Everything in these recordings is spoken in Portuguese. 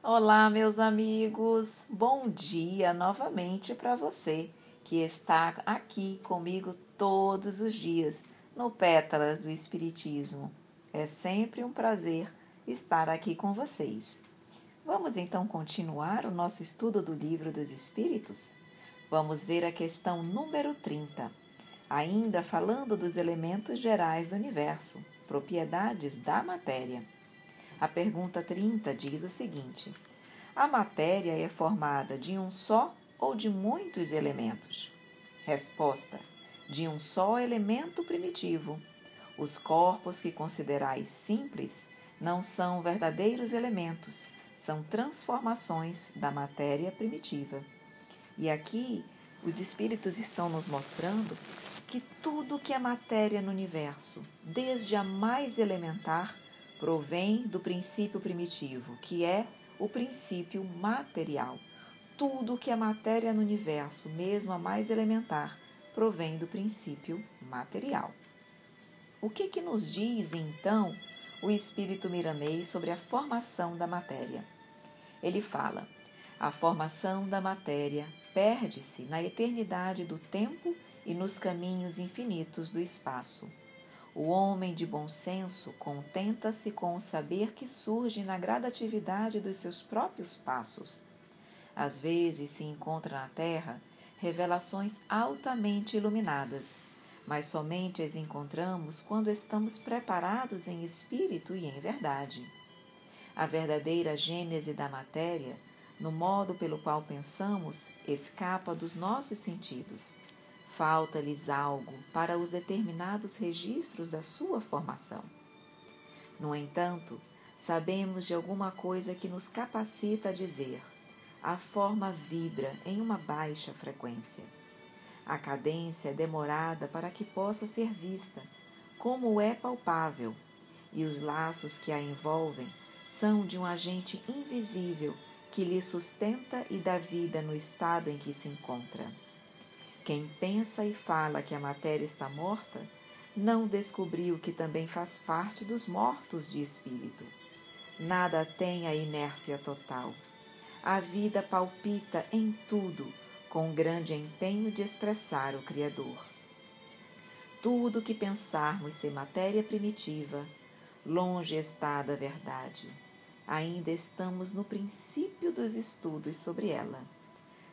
Olá, meus amigos. Bom dia novamente para você que está aqui comigo todos os dias no Pétalas do Espiritismo. É sempre um prazer estar aqui com vocês. Vamos então continuar o nosso estudo do Livro dos Espíritos? Vamos ver a questão número 30, ainda falando dos elementos gerais do universo, propriedades da matéria. A pergunta 30 diz o seguinte: A matéria é formada de um só ou de muitos elementos? Resposta: De um só elemento primitivo. Os corpos que considerais simples não são verdadeiros elementos, são transformações da matéria primitiva. E aqui os espíritos estão nos mostrando que tudo que é matéria no universo, desde a mais elementar, provém do princípio primitivo, que é o princípio material. Tudo que é matéria no universo, mesmo a mais elementar, provém do princípio material. O que, que nos diz, então, o espírito Miramês sobre a formação da matéria? Ele fala: a formação da matéria perde-se na eternidade do tempo e nos caminhos infinitos do espaço. O homem de bom senso contenta-se com o saber que surge na gradatividade dos seus próprios passos. Às vezes se encontra na Terra revelações altamente iluminadas, mas somente as encontramos quando estamos preparados em espírito e em verdade. A verdadeira gênese da matéria, no modo pelo qual pensamos, escapa dos nossos sentidos falta-lhes algo para os determinados registros da sua formação. No entanto, sabemos de alguma coisa que nos capacita a dizer: a forma vibra em uma baixa frequência. A cadência é demorada para que possa ser vista, como é palpável, e os laços que a envolvem são de um agente invisível que lhe sustenta e dá vida no estado em que se encontra. Quem pensa e fala que a matéria está morta, não descobriu que também faz parte dos mortos de espírito. Nada tem a inércia total. A vida palpita em tudo, com grande empenho de expressar o Criador. Tudo que pensarmos ser matéria primitiva, longe está da verdade. Ainda estamos no princípio dos estudos sobre ela.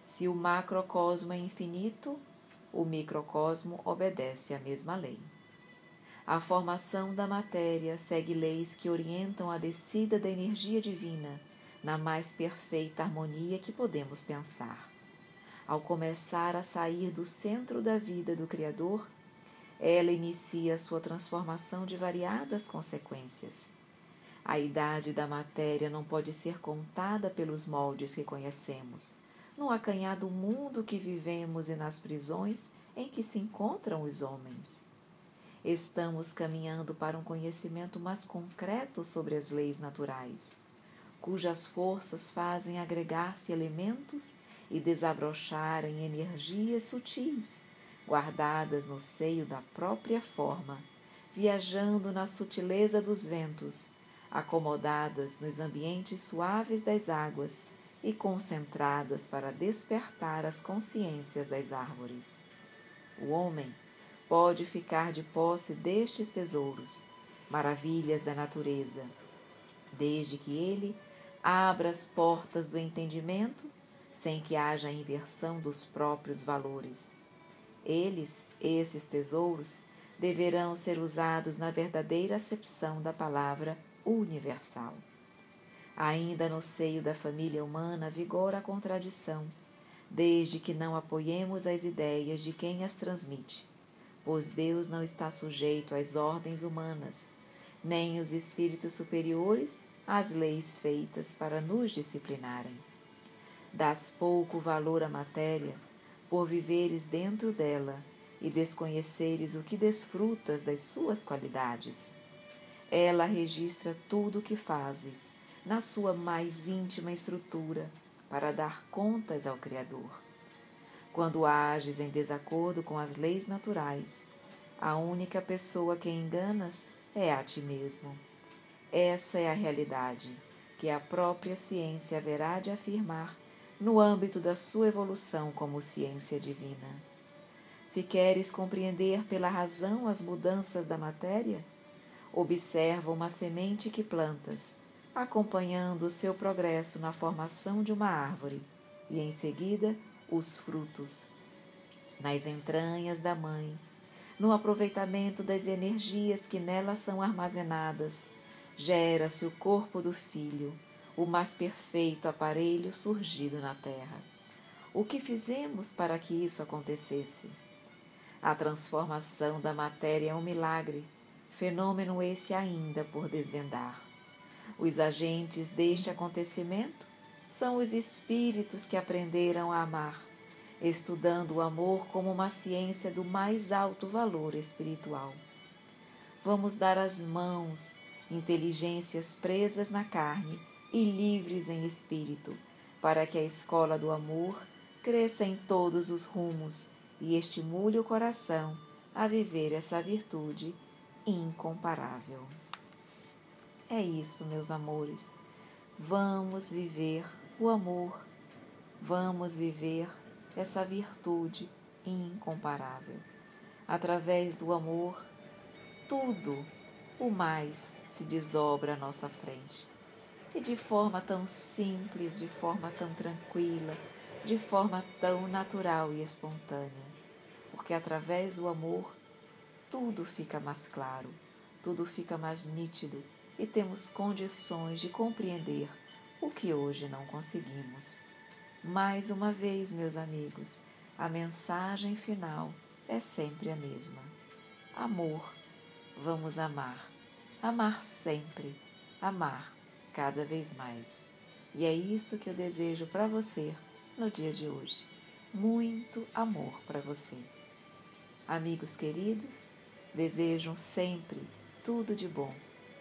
Se o macrocosmo é infinito, o microcosmo obedece à mesma lei. A formação da matéria segue leis que orientam a descida da energia divina na mais perfeita harmonia que podemos pensar. Ao começar a sair do centro da vida do Criador, ela inicia sua transformação de variadas consequências. A idade da matéria não pode ser contada pelos moldes que conhecemos no acanhado mundo que vivemos e nas prisões em que se encontram os homens. Estamos caminhando para um conhecimento mais concreto sobre as leis naturais, cujas forças fazem agregar-se elementos e desabrocharem energias sutis, guardadas no seio da própria forma, viajando na sutileza dos ventos, acomodadas nos ambientes suaves das águas e concentradas para despertar as consciências das árvores. O homem pode ficar de posse destes tesouros, maravilhas da natureza, desde que ele abra as portas do entendimento sem que haja inversão dos próprios valores. Eles, esses tesouros, deverão ser usados na verdadeira acepção da palavra universal. Ainda no seio da família humana vigora a contradição, desde que não apoiemos as ideias de quem as transmite, pois Deus não está sujeito às ordens humanas, nem os espíritos superiores às leis feitas para nos disciplinarem. Dás pouco valor à matéria, por viveres dentro dela e desconheceres o que desfrutas das suas qualidades. Ela registra tudo o que fazes na sua mais íntima estrutura para dar contas ao Criador. Quando ages em desacordo com as leis naturais, a única pessoa que enganas é a ti mesmo. Essa é a realidade, que a própria ciência haverá de afirmar no âmbito da sua evolução como ciência divina. Se queres compreender pela razão as mudanças da matéria, observa uma semente que plantas, acompanhando o seu progresso na formação de uma árvore, e em seguida os frutos. Nas entranhas da mãe, no aproveitamento das energias que nela são armazenadas, gera-se o corpo do filho, o mais perfeito aparelho surgido na terra. O que fizemos para que isso acontecesse? A transformação da matéria é um milagre, fenômeno esse ainda por desvendar. Os agentes deste acontecimento são os espíritos que aprenderam a amar, estudando o amor como uma ciência do mais alto valor espiritual. Vamos dar as mãos, inteligências presas na carne e livres em espírito, para que a escola do amor cresça em todos os rumos e estimule o coração a viver essa virtude incomparável. É isso, meus amores. Vamos viver o amor, vamos viver essa virtude incomparável. Através do amor, tudo o mais se desdobra à nossa frente. E de forma tão simples, de forma tão tranquila, de forma tão natural e espontânea. Porque através do amor, tudo fica mais claro, tudo fica mais nítido e temos condições de compreender o que hoje não conseguimos. Mais uma vez, meus amigos, a mensagem final é sempre a mesma: amor. Vamos amar, amar sempre, amar cada vez mais. E é isso que eu desejo para você no dia de hoje. Muito amor para você. Amigos queridos, desejam sempre tudo de bom.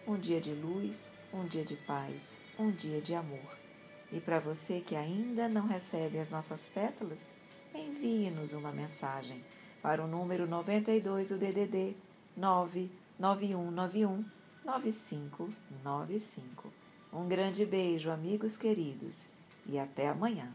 Um dia de luz, um dia de paz, um dia de amor. E para você que ainda não recebe as nossas pétalas, envie-nos uma mensagem para o número 92 o DDD 99191 9595. Um grande beijo, amigos queridos, e até amanhã.